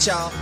枪